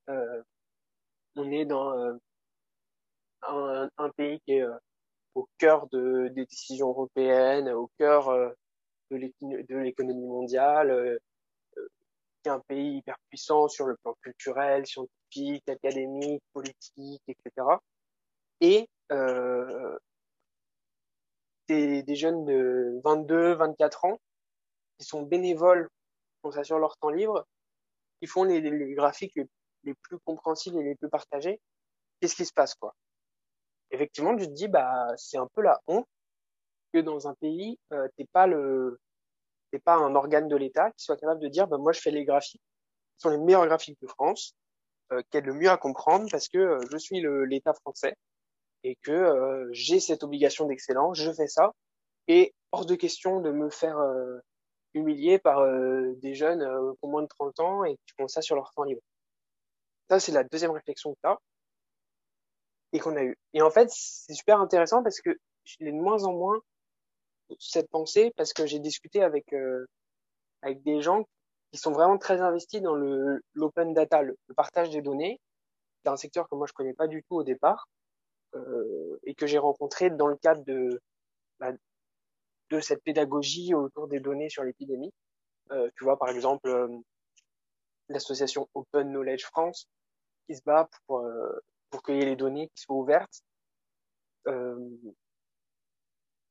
euh, on est dans euh, un, pays qui est euh, au cœur de, des décisions européennes, au cœur euh, de l'économie mondiale, qui est un pays hyper puissant sur le plan culturel, scientifique, académique, politique, etc. Et euh, des, jeunes de 22, 24 ans qui sont bénévoles comme ça sur leur temps libre, qui font les, graphiques les, les, plus compréhensibles et les plus partagés. Qu'est-ce qui se passe quoi? Effectivement, tu te dis bah c'est un peu la honte que dans un pays euh, t'es pas le t'es pas un organe de l'État qui soit capable de dire bah moi je fais les graphiques, qui sont les meilleurs graphiques de France, euh, qui aident le mieux à comprendre parce que euh, je suis l'État français et que euh, j'ai cette obligation d'excellence, je fais ça, et hors de question de me faire euh, humilier par euh, des jeunes qui ont moins de 30 ans et qui font ça sur leur temps libre. Ça, c'est la deuxième réflexion que tu as et qu'on a eue. Et en fait, c'est super intéressant parce que je l'ai de moins en moins cette pensée parce que j'ai discuté avec avec des gens qui sont vraiment très investis dans l'open data, le, partage des données. C'est un secteur que moi je connais pas du tout au départ et que j'ai rencontré dans le cadre de, bah, cette pédagogie autour des données sur l'épidémie. Euh, tu vois, par exemple, euh, l'association Open Knowledge France qui se bat pour, euh, pour qu'il y ait les données qui soient ouvertes. Euh,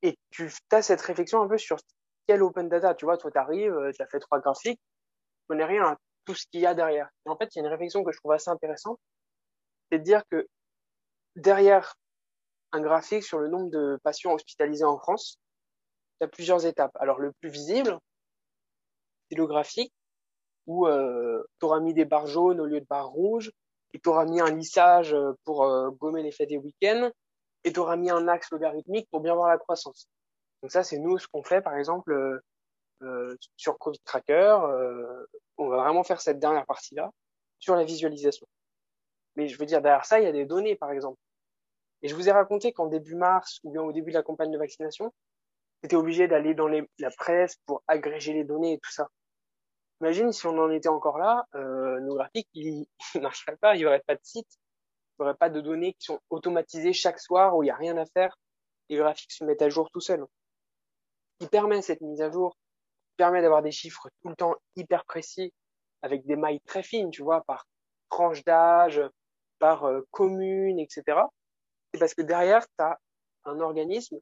et tu as cette réflexion un peu sur quel open data. Tu vois, toi, tu arrives, tu as fait trois graphiques, tu connais rien à tout ce qu'il y a derrière. En fait, il y a une réflexion que je trouve assez intéressante, c'est de dire que derrière un graphique sur le nombre de patients hospitalisés en France, il y a plusieurs étapes. Alors le plus visible, c'est le graphique où euh, tu auras mis des barres jaunes au lieu de barres rouges, et tu auras mis un lissage pour euh, gommer l'effet des week-ends, et tu auras mis un axe logarithmique pour bien voir la croissance. Donc ça, c'est nous ce qu'on fait, par exemple, euh, euh sur Covid Tracker. Euh, on va vraiment faire cette dernière partie-là sur la visualisation. Mais je veux dire, derrière ça, il y a des données, par exemple. Et je vous ai raconté qu'en début mars ou bien au début de la campagne de vaccination, c'était obligé d'aller dans la presse pour agréger les données et tout ça. Imagine si on en était encore là, euh, nos graphiques, ils ne marcheraient pas, il n'y aurait pas de site, il n'y aurait pas de données qui sont automatisées chaque soir où il n'y a rien à faire. Les graphiques se mettent à jour tout seuls. Qui permet cette mise à jour, permet d'avoir des chiffres tout le temps hyper précis, avec des mailles très fines, tu vois, par tranche d'âge, par euh, commune, etc. C'est parce que derrière, tu as un organisme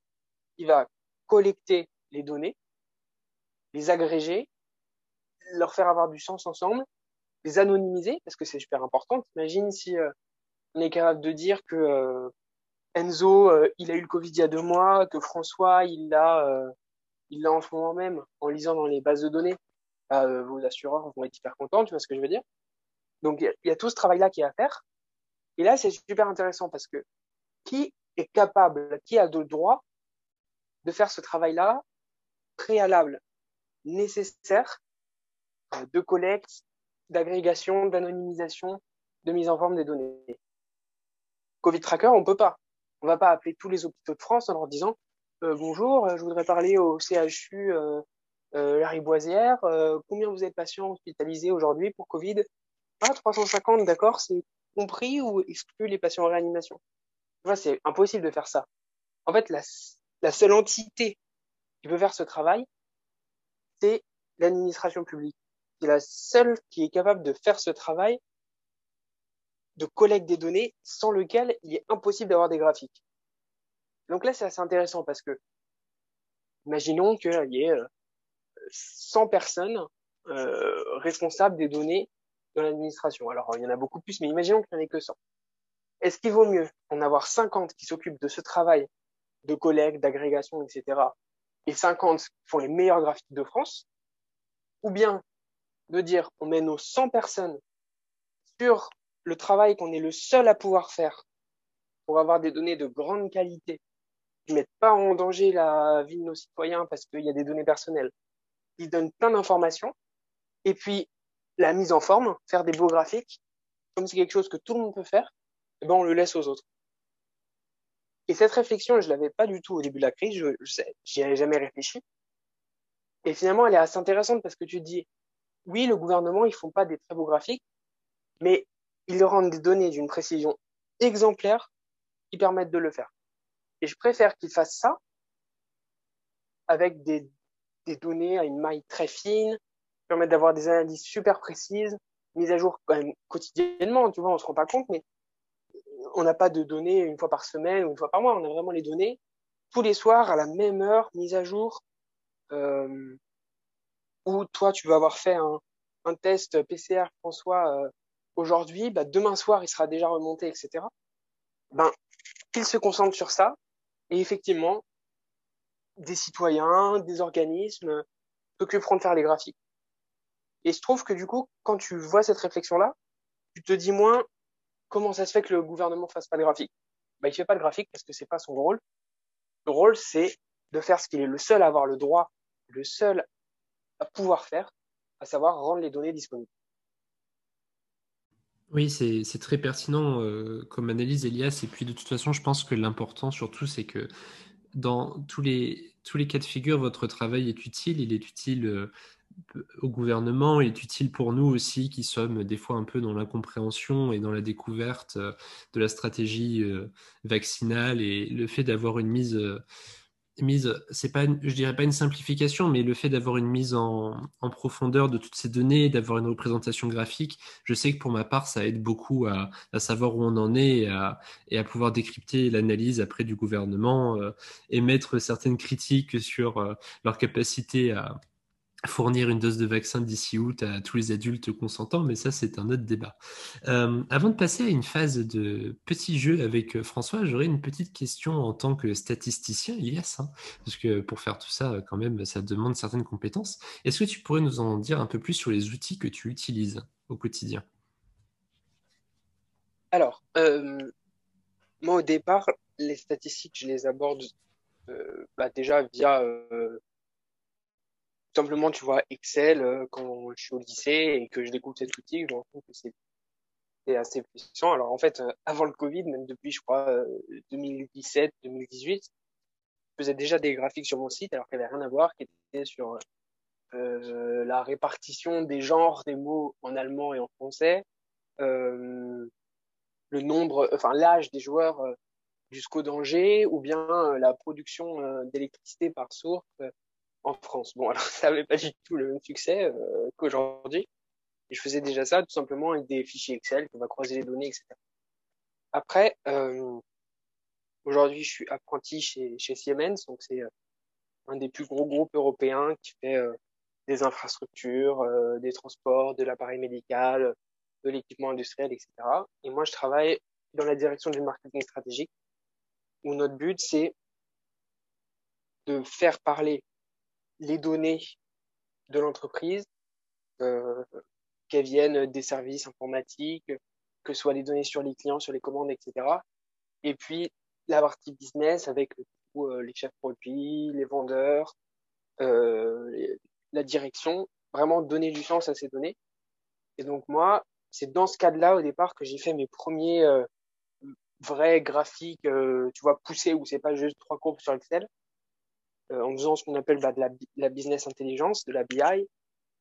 qui va collecter les données, les agréger, leur faire avoir du sens ensemble, les anonymiser, parce que c'est super important. Imagine si euh, on est capable de dire que euh, Enzo, il a eu le Covid il y a deux mois, que François, il l'a, il en ce moment même, en lisant dans les bases de données. Bah, vos assureurs vont être hyper contents, tu vois ce que je veux dire? Donc il y, a tout ce travail-là qui est à faire. Et là, c'est super intéressant parce que qui est capable, qui a le droit de faire ce travail-là préalable, nécessaire, euh, de collecte, d'agrégation, d'anonymisation, de mise en forme des données. Covid Tracker, on peut pas. On va pas appeler tous les hôpitaux de France en leur disant euh, bonjour, je voudrais parler au CHU euh, euh, Larry Boisière. Euh, combien vous êtes patients hospitalisés aujourd'hui pour Covid? Ah, 350, d'accord, c'est compris ou exclut les patients en réanimation c'est impossible de faire ça. En fait, la, seule entité qui peut faire ce travail, c'est l'administration publique. C'est la seule qui est capable de faire ce travail de collecte des données sans lequel il est impossible d'avoir des graphiques. Donc là, c'est assez intéressant parce que imaginons qu'il y ait 100 personnes euh, responsables des données dans l'administration. Alors, il y en a beaucoup plus, mais imaginons qu'il n'y en ait que 100. Est-ce qu'il vaut mieux en avoir 50 qui s'occupent de ce travail de collecte, d'agrégation, etc., et 50 qui font les meilleurs graphiques de France, ou bien de dire on met nos 100 personnes sur le travail qu'on est le seul à pouvoir faire pour avoir des données de grande qualité, qui ne mettent pas en danger la vie de nos citoyens parce qu'il y a des données personnelles, qui donnent plein d'informations, et puis la mise en forme, faire des beaux graphiques, comme c'est quelque chose que tout le monde peut faire, eh ben on le laisse aux autres. Et cette réflexion, je l'avais pas du tout au début de la crise, je, j'y avais jamais réfléchi. Et finalement, elle est assez intéressante parce que tu dis, oui, le gouvernement, ils font pas des très beaux graphiques, mais ils rendent des données d'une précision exemplaire qui permettent de le faire. Et je préfère qu'ils fassent ça avec des, données à une maille très fine, permettent d'avoir des analyses super précises, mises à jour quand même quotidiennement, tu vois, on se rend pas compte, mais on n'a pas de données une fois par semaine ou une fois par mois, on a vraiment les données tous les soirs à la même heure, mises à jour, euh, où toi tu vas avoir fait un, test PCR François euh, aujourd'hui, bah, demain soir il sera déjà remonté, etc. Ben, se concentrent sur ça, et effectivement, des citoyens, des organismes s'occuperont de faire les graphiques. Et je trouve que du coup, quand tu vois cette réflexion-là, tu te dis moins comment ça se fait que le gouvernement fasse pas de graphique. Bah, il fait pas de graphique parce que c'est pas son rôle. Le rôle, c'est de faire ce qu'il est le seul à avoir le droit, le seul à pouvoir faire, à savoir rendre les données disponibles. Oui, c'est très pertinent euh, comme analyse, Elias. Et puis de toute façon, je pense que l'important surtout, c'est que dans tous les, tous les cas de figure, votre travail est utile. Il est utile euh, au gouvernement, est utile pour nous aussi qui sommes des fois un peu dans l'incompréhension et dans la découverte euh, de la stratégie vaccinale et le fait d'avoir une mise mise, c'est pas, je dirais pas une simplification, mais le fait d'avoir une mise en, profondeur de toutes ces données, d'avoir une représentation graphique, je sais que pour ma part, ça aide beaucoup à, savoir où on en est et à, pouvoir décrypter l'analyse après du gouvernement, euh, émettre certaines critiques sur euh, leur capacité à, fournir une dose de vaccin d'ici août à tous les adultes consentants, mais ça c'est un autre débat. Euh, avant de passer à une phase de petit jeu avec euh, François, j'aurais une petite question en tant que statisticien, Elias, hein, parce que pour faire tout ça, quand même, ça demande certaines compétences. Est-ce que tu pourrais nous en dire un peu plus sur les outils que tu utilises au quotidien? Alors, euh, moi au départ, les statistiques, je les aborde bah, déjà via simplement, tu vois, Excel, euh, quand je suis au lycée et que je découvre cet outil, je me rends compte que c'est assez puissant. Alors en fait, euh, avant le Covid, même depuis, je crois, 2017, euh, 2018, je faisais déjà des graphiques sur mon site, alors qu'il n'y avait rien à voir, qui étaient sur euh, la répartition des genres des mots en allemand et en français, euh, le nombre, enfin l'âge des joueurs jusqu'au danger, ou bien la production d'électricité par source en France. Bon, alors ça n'avait pas du tout le même succès euh, qu'aujourd'hui. Je faisais déjà ça tout simplement avec des fichiers Excel, on va croiser les données, etc. Après, euh, aujourd'hui, je suis apprenti chez, chez Siemens, donc c'est euh, un des plus gros groupes européens qui fait euh, des infrastructures, euh, des transports, de l'appareil médical, de l'équipement industriel, etc. Et moi, je travaille dans la direction du marketing stratégique, où notre but, c'est de faire parler les données de l'entreprise, euh, qu'elles viennent des services informatiques, que ce soit les données sur les clients, sur les commandes, etc. Et puis la partie business avec euh, les chefs produits, les vendeurs, euh, la direction, vraiment donner du sens à ces données. Et donc moi, c'est dans ce cadre-là au départ que j'ai fait mes premiers euh, vrais graphiques, euh, tu vois, poussés où c'est pas juste trois courbes sur Excel, euh, en faisant ce qu'on appelle bah, de la, la, business intelligence, de la BI,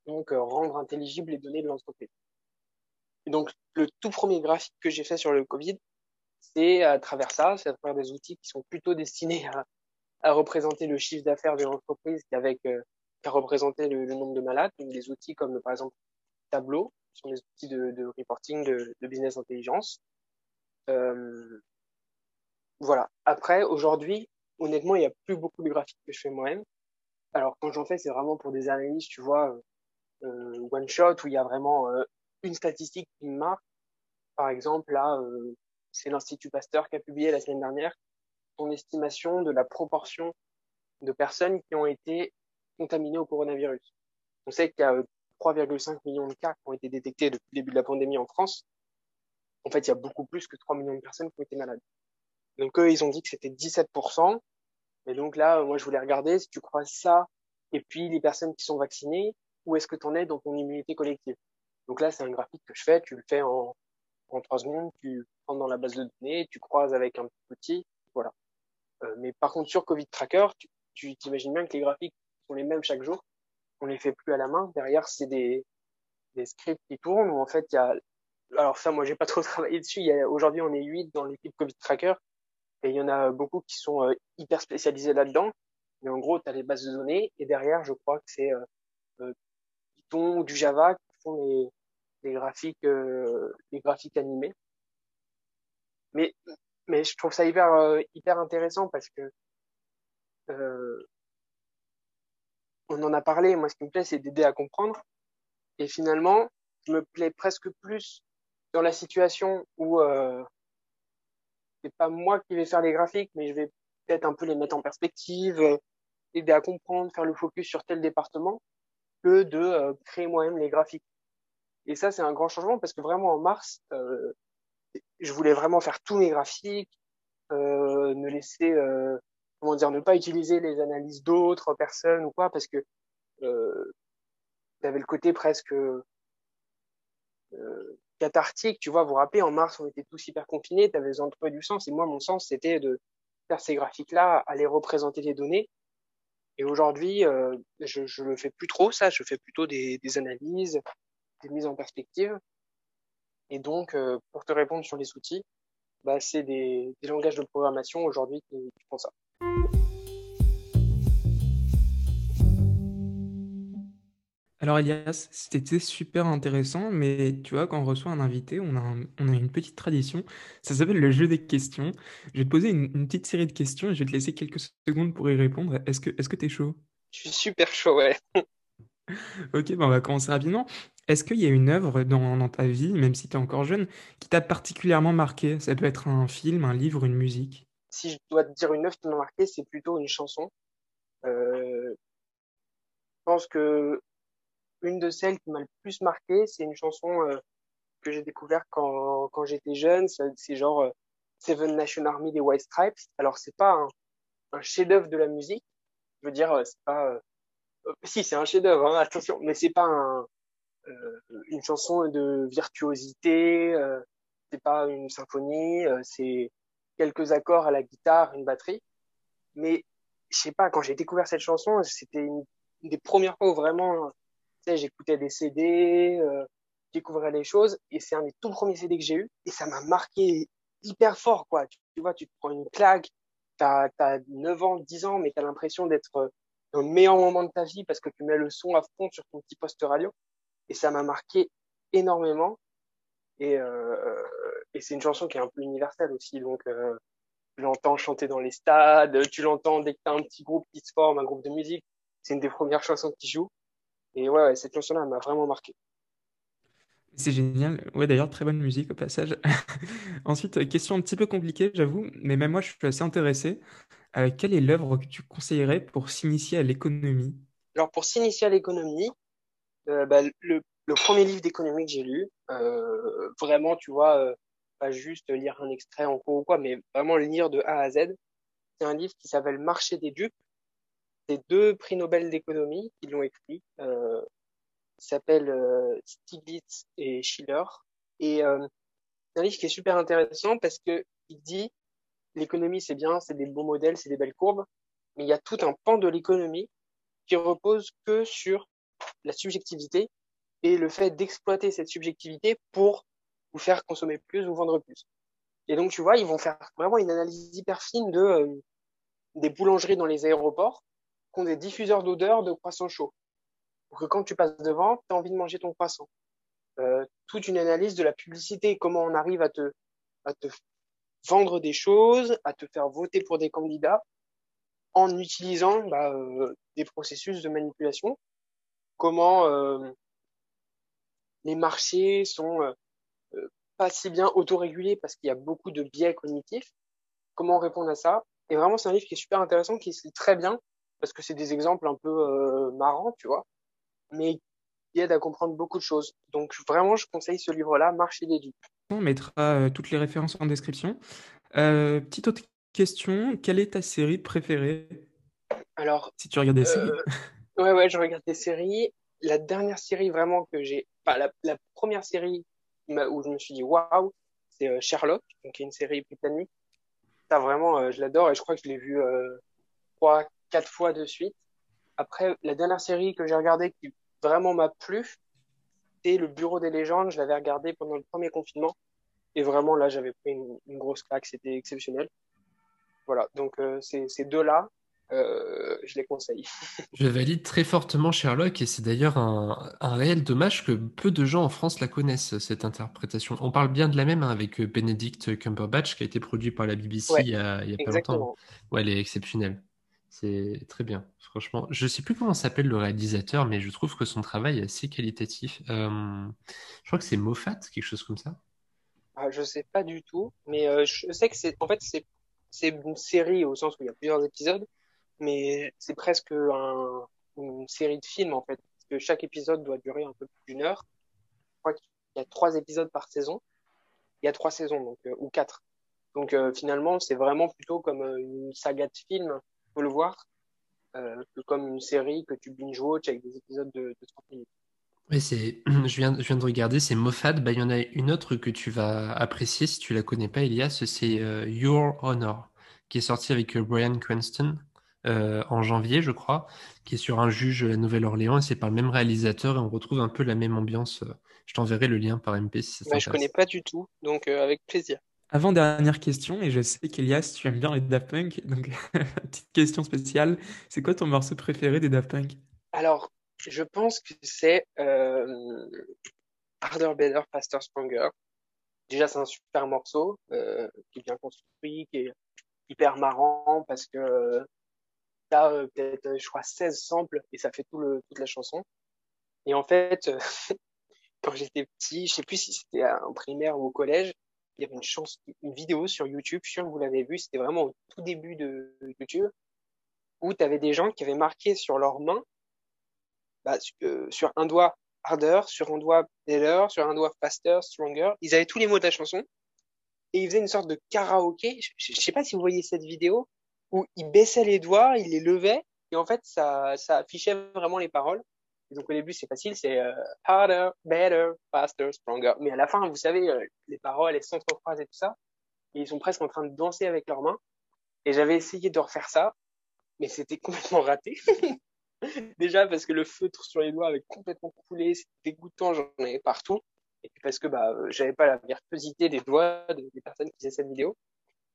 donc euh, rendre intelligibles les données de l'entreprise. Donc le tout premier graphique que j'ai fait sur le Covid, c'est à travers ça, c'est à travers des outils qui sont plutôt destinés à, à représenter le chiffre d'affaires de l'entreprise qu'avec euh, qu'à représenter le, le, nombre de malades. Donc des outils comme par exemple Tableau, qui sont des outils de, de reporting, de, de, business intelligence. Euh, voilà. Après, aujourd'hui, honnêtement, il n'y a plus beaucoup de graphiques que je fais moi-même. Alors, quand j'en fais, c'est vraiment pour des analyses, tu vois, euh, one shot, où il y a vraiment euh, une statistique qui me marque. Par exemple, là, euh, c'est l'Institut Pasteur qui a publié la semaine dernière son estimation de la proportion de personnes qui ont été contaminées au coronavirus. On sait qu'il y a 3,5 millions de cas qui ont été détectés depuis le début de la pandémie en France. En fait, il y a beaucoup plus que 3 millions de personnes qui ont été malades. Donc eux, ils ont dit que c'était 17%. Et donc là, moi, je voulais regarder si tu crois ça, et puis les personnes qui sont vaccinées, où est-ce que tu en es dans ton immunité collective? Donc là, c'est un graphique que je fais, tu le fais en, en 3 secondes, tu prends dans la base de données, tu croises avec un petit outil, voilà. mais par contre, sur Covid Tracker, tu t'imagines bien que les graphiques sont les mêmes chaque jour. On les fait plus à la main. Derrière, c'est des, des scripts qui tournent où en fait, il y a, alors ça, moi, j'ai pas trop travaillé dessus. Aujourd'hui, on est 8 dans l'équipe Covid Tracker et il y en a beaucoup qui sont euh, hyper spécialisés là-dedans. Mais en gros, tu as les bases de données et derrière, je crois que c'est euh, euh, Python ou du Java qui font les, les graphiques, euh, les graphiques animés. Mais, mais je trouve ça hyper, hyper intéressant parce que euh, on en a parlé. Moi, ce qui me plaît, c'est d'aider à comprendre. Et finalement, je me plais presque plus dans la situation où euh, c'est pas moi qui vais faire les graphiques, mais je vais peut-être un peu les mettre en perspective, euh, aider à comprendre, faire le focus sur tel département, que de euh, créer moi-même les graphiques. Et ça, c'est un grand changement parce que vraiment en mars, euh, je voulais vraiment faire tous mes graphiques, ne laisser comment dire, ne pas utiliser les analyses d'autres personnes ou quoi, parce que euh, tu le côté presque euh, cathartique, tu vois, vous vous rappelez, en mars, on était tous hyper confinés, tu avais besoin de du sens, et moi, mon sens, c'était de faire ces graphiques-là, aller représenter les données, et aujourd'hui, euh, je, je le fais plus trop, ça, je fais plutôt des, analyses, des mises en perspective, et donc, euh, pour te répondre sur les outils, bah, c'est des, langages de programmation aujourd'hui qui font ça. Alors Elias, c'était super intéressant, mais tu vois, quand on reçoit un invité, on a, un- on a une petite tradition, ça s'appelle le jeu des questions. Je vais te poser une, une petite série de questions et je vais te laisser quelques secondes pour y répondre. Est-ce que, est-ce que t'es chaud? Je suis super chaud, ouais. Ok, ben on va commencer rapidement. Est-ce qu'il y a une œuvre dans, dans ta vie, même si tu es encore jeune, qui t'a particulièrement marqué? Ça peut être un film, un livre, une musique? Si je dois te dire une œuvre qui m'a marqué, c'est plutôt une chanson. Euh, je pense que une de celles qui m'a le plus marqué, c'est une chanson euh, que j'ai découverte quand, quand j'étais jeune. C'est genre euh, Seven Nation Army des White Stripes. Alors c'est pas un, un chef-d'œuvre de la musique. Je veux dire, euh, c'est pas. euh, euh, si, c'est un chef-d'œuvre, hein, attention, mais c'est pas un, une chanson de virtuosité. C'est pas une symphonie. c'est quelques accords à la guitare, une batterie. Mais je sais pas, quand j'ai découvert cette chanson, c'était une, des premières fois où vraiment sais, j'écoutais des CD, euh, découvrais les choses, et c'est un des tout premiers CD que j'ai eu, et ça m'a marqué hyper fort, quoi. Tu, tu vois, tu te prends une claque, t'as, t'as 9 ans, 10 ans, mais t'as l'impression d'être euh, dans le meilleur moment de ta vie parce que tu mets le son à fond sur ton petit poste radio, et ça m'a marqué énormément, et, euh, et c'est une chanson qui est un peu universelle aussi, donc euh, tu l'entends chanter dans les stades, tu l'entends dès que t'as un petit groupe qui se forme, un groupe de musique, c'est une des premières chansons qui joue. Et ouais, ouais, cette chanson-là m'a vraiment marqué. C'est génial. Ouais, d'ailleurs, très bonne musique au passage. Ensuite, question un petit peu compliquée, j'avoue, mais même moi, je suis assez intéressé. Euh, quelle est l'œuvre que tu conseillerais pour s'initier à l'économie? Alors pour s'initier à l'économie, euh, bah, le, le premier livre d'économie que j'ai lu, euh, vraiment, tu vois, pas juste lire un extrait en cours ou quoi, mais vraiment le lire de A à Z, c'est un livre qui s'appelle Marché des dupes. C'est deux prix Nobel d'économie qui l'ont écrit. Euh, qui s'appelle euh, Stiglitz et Schiller. Et euh, c'est un livre qui est super intéressant parce que il dit l'économie c'est bien, c'est des beaux modèles, c'est des belles courbes, mais il y a tout un pan de l'économie qui repose que sur la subjectivité et le fait d'exploiter cette subjectivité pour vous faire consommer plus ou vendre plus. Et donc tu vois, ils vont faire vraiment une analyse hyper fine de euh, des boulangeries dans les aéroports qui ont des diffuseurs d'odeur de croissants chauds pour que quand tu passes devant, tu as envie de manger ton croissant. Euh, toute une analyse de la publicité, comment on arrive à te, à te vendre des choses, à te faire voter pour des candidats en utilisant bah, euh, des processus de manipulation. Comment euh, les marchés sont pas si bien autorégulés parce qu'il y a beaucoup de biais cognitifs. Comment répondre à ça? Et vraiment, c'est un livre qui est super intéressant, qui se très bien parce que c'est des exemples un peu euh, marrants, tu vois mais qui aide à comprendre beaucoup de choses. Donc vraiment, je conseille ce livre-là, Marché des dupes. On mettra euh, toutes les références en description. Euh, petite autre question, quelle est ta série préférée? Alors, si tu regardes des séries? euh, ouais, ouais, je regarde des séries. La dernière série vraiment que j'ai, enfin la, la première série où je me suis dit waouh, c'est euh, Sherlock, donc qui est une série britannique Ça, vraiment, je l'adore et je crois que je l'ai vu trois, quatre fois de suite. Après, la dernière série que j'ai regardée qui vraiment m'a plu, c'était Le Bureau des légendes. Je l'avais regardé pendant le premier confinement. Et vraiment, là, j'avais pris une, grosse claque. C'était exceptionnel. Voilà. Donc, euh, ces, deux-là, euh, je les conseille. je valide très fortement Sherlock. Et c'est d'ailleurs un, réel dommage que peu de gens en France la connaissent, cette interprétation. On parle bien de la même hein, avec euh, Benedict Cumberbatch, qui a été produit par la BBC il y a, il y a pas longtemps. Ouais, elle est exceptionnelle. C'est très bien, franchement. Je sais plus comment s'appelle le réalisateur, mais je trouve que son travail est assez qualitatif. Euh, je crois que c'est Moffat, quelque chose comme ça. Ah, je sais pas du tout, mais euh, je sais que c'est en fait c'est une série au sens où il y a plusieurs épisodes, mais c'est presque un, une série de films en fait, parce que chaque épisode doit durer un peu plus d'une heure. Je crois qu'il y a trois épisodes par saison. Il y a trois saisons donc euh, ou quatre. Donc finalement c'est vraiment plutôt comme une saga de films faut le voir euh, comme une série que tu binge-watch avec des épisodes de, 30 minutes. Oui, c'est, je viens, je viens de regarder, c'est Moffat. Bah, il y en a une autre que tu vas apprécier si tu la connais pas, Elias, c'est euh, Your Honor, qui est sorti avec euh, Brian Cranston en janvier, je crois, qui est sur un juge à la Nouvelle-Orléans et c'est par le même réalisateur et on retrouve un peu la même ambiance. Je t'enverrai le lien par MP si ça bah, Je connais pas du tout, donc avec plaisir. Avant-dernière question, et je sais qu'Elias, tu aimes bien les Daft Punk, donc petite question spéciale, c'est quoi ton morceau préféré des Daft Punk? Alors, je pense que c'est euh, Harder, Better, Faster, Stronger. Déjà, c'est un super morceau euh, qui est bien construit, qui est hyper marrant parce que euh, t'as euh, peut-être, je crois, 16 samples et ça fait tout le, toute la chanson. Et en fait, quand j'étais petit, je sais plus si c'était en primaire ou au collège, il y avait une chance, une vidéo sur YouTube, je suis sûr que vous l'avez vu, c'était vraiment au tout début de YouTube, où tu avais des gens qui avaient marqué sur leurs mains, bah, euh, sur un doigt harder, sur un doigt better, sur un doigt faster, stronger. Ils avaient tous les mots de la chanson et ils faisaient une sorte de karaoké. Je, je sais pas si vous voyez cette vidéo où ils baissaient les doigts, ils les levaient et en fait ça affichait vraiment les paroles donc au début c'est facile, c'est euh, harder, better, faster, stronger. Mais à la fin, vous savez, euh, les paroles, les centres phrases et tout ça, ils sont presque en train de danser avec leurs mains. Et j'avais essayé de refaire ça, mais c'était complètement raté. Déjà parce que le feutre sur les doigts avait complètement coulé, c'était dégoûtant, j'en avais partout. Et puis parce que bah euh, j'avais pas la virtuosité des doigts des personnes qui faisaient cette vidéo.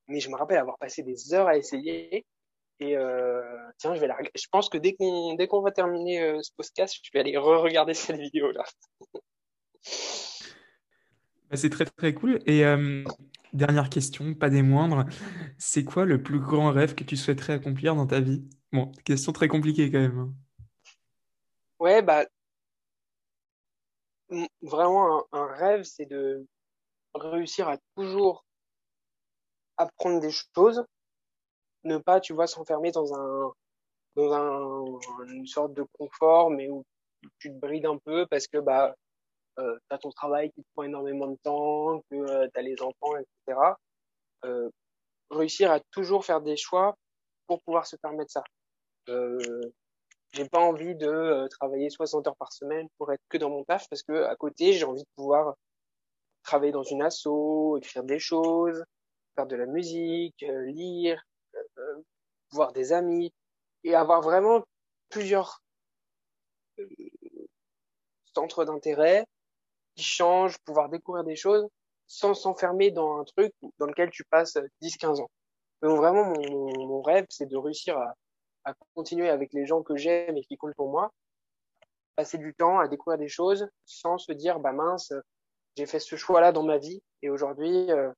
Mais je me rappelle avoir passé des heures à essayer et euh, tiens, je vais la Je pense que dès qu'on dès qu'on va terminer euh, ce podcast, je vais aller re-regarder cette vidéo là. Bah, c'est très très cool. Et euh, dernière question, pas des moindres, c'est quoi le plus grand rêve que tu souhaiterais accomplir dans ta vie? Bon, question très compliquée quand même. Hein. Ouais, bah vraiment un, un rêve, c'est de réussir à toujours apprendre des choses ne pas, tu vois, s'enfermer dans un, dans un, une sorte de confort, mais où tu te brides un peu parce que, bah, euh, tu ton travail qui te prend énormément de temps, que euh, tu les enfants, etc. Euh, réussir à toujours faire des choix pour pouvoir se permettre ça. Euh, j'ai pas envie de euh, travailler 60 heures par semaine pour être que dans mon taf parce que à côté j'ai envie de pouvoir travailler dans une asso, écrire des choses, faire de la musique, euh, lire, voir des amis et avoir vraiment plusieurs euh, centres d'intérêt qui changent, pouvoir découvrir des choses sans s'enfermer dans un truc dans lequel tu passes 10-15 ans. Donc vraiment, mon, rêve, c'est de réussir à, à, continuer avec les gens que j'aime et qui comptent pour moi, passer du temps à découvrir des choses sans se dire, bah mince, j'ai fait ce choix-là dans ma vie et aujourd'hui, euh,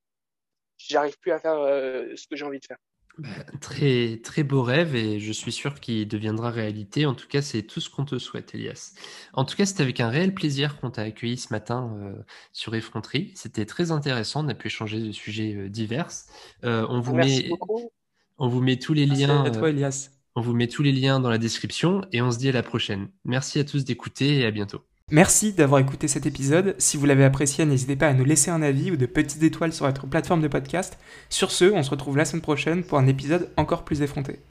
j'arrive plus à faire euh, ce que j'ai envie de faire. Bah, très, très beau rêve et je suis sûr qu'il deviendra réalité. En tout cas, c'est tout ce qu'on te souhaite, Elias. En tout cas, c'était avec un réel plaisir qu'on t'a accueilli ce matin euh, sur Effronterie. C'était très intéressant. On a pu échanger de sujets euh, divers. Euh, on vous met, on vous met tous les liens. À toi, Elias. On vous met tous les liens dans la description et on se dit à la prochaine. Merci à tous d'écouter et à bientôt. Merci d'avoir écouté cet épisode. Si vous l'avez apprécié, n'hésitez pas à nous laisser un avis ou de petites étoiles sur votre plateforme de podcast. Sur ce, on se retrouve la semaine prochaine pour un épisode encore plus effronté.